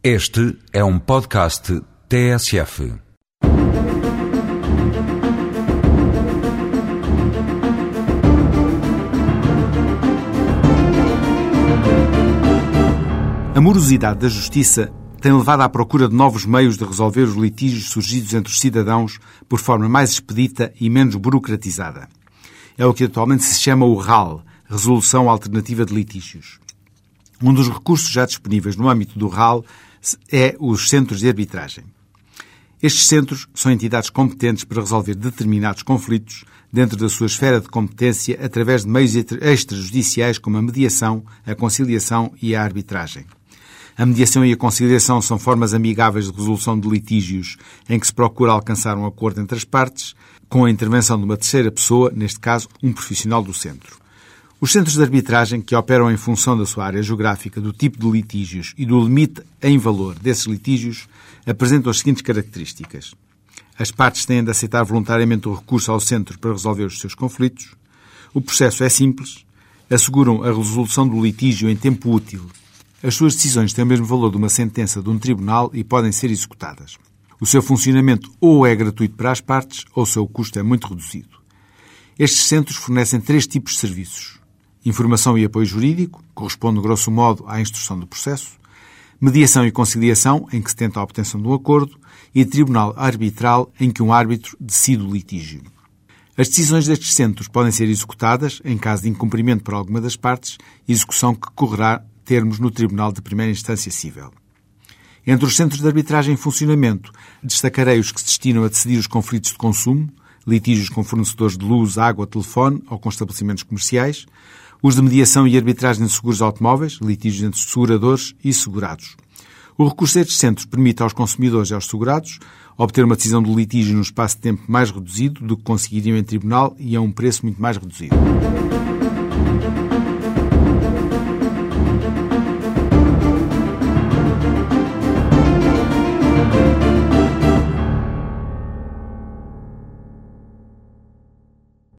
Este é um podcast TSF. A morosidade da justiça tem levado à procura de novos meios de resolver os litígios surgidos entre os cidadãos por forma mais expedita e menos burocratizada. É o que atualmente se chama o RAL, Resolução Alternativa de Litígios. Um dos recursos já disponíveis no âmbito do RAL é os centros de arbitragem. Estes centros são entidades competentes para resolver determinados conflitos dentro da sua esfera de competência através de meios extrajudiciais como a mediação, a conciliação e a arbitragem. A mediação e a conciliação são formas amigáveis de resolução de litígios em que se procura alcançar um acordo entre as partes, com a intervenção de uma terceira pessoa, neste caso, um profissional do centro. Os centros de arbitragem, que operam em função da sua área geográfica, do tipo de litígios e do limite em valor desses litígios, apresentam as seguintes características. As partes têm de aceitar voluntariamente o recurso ao centro para resolver os seus conflitos. O processo é simples. Asseguram a resolução do litígio em tempo útil as suas decisões têm o mesmo valor de uma sentença de um tribunal e podem ser executadas. O seu funcionamento ou é gratuito para as partes ou o seu custo é muito reduzido. Estes centros fornecem três tipos de serviços. Informação e apoio jurídico, corresponde grosso modo à instrução do processo. Mediação e conciliação, em que se tenta a obtenção do acordo. E tribunal arbitral, em que um árbitro decide o litígio. As decisões destes centros podem ser executadas, em caso de incumprimento por alguma das partes, execução que correrá termos no Tribunal de Primeira Instância Civil. Entre os centros de arbitragem em funcionamento, destacarei os que se destinam a decidir os conflitos de consumo, litígios com fornecedores de luz, água, telefone ou com estabelecimentos comerciais, os de mediação e arbitragem de seguros automóveis, litígios entre seguradores e segurados. O recurso a estes centros permite aos consumidores e aos segurados obter uma decisão de litígio num espaço de tempo mais reduzido do que conseguiriam em tribunal e a um preço muito mais reduzido.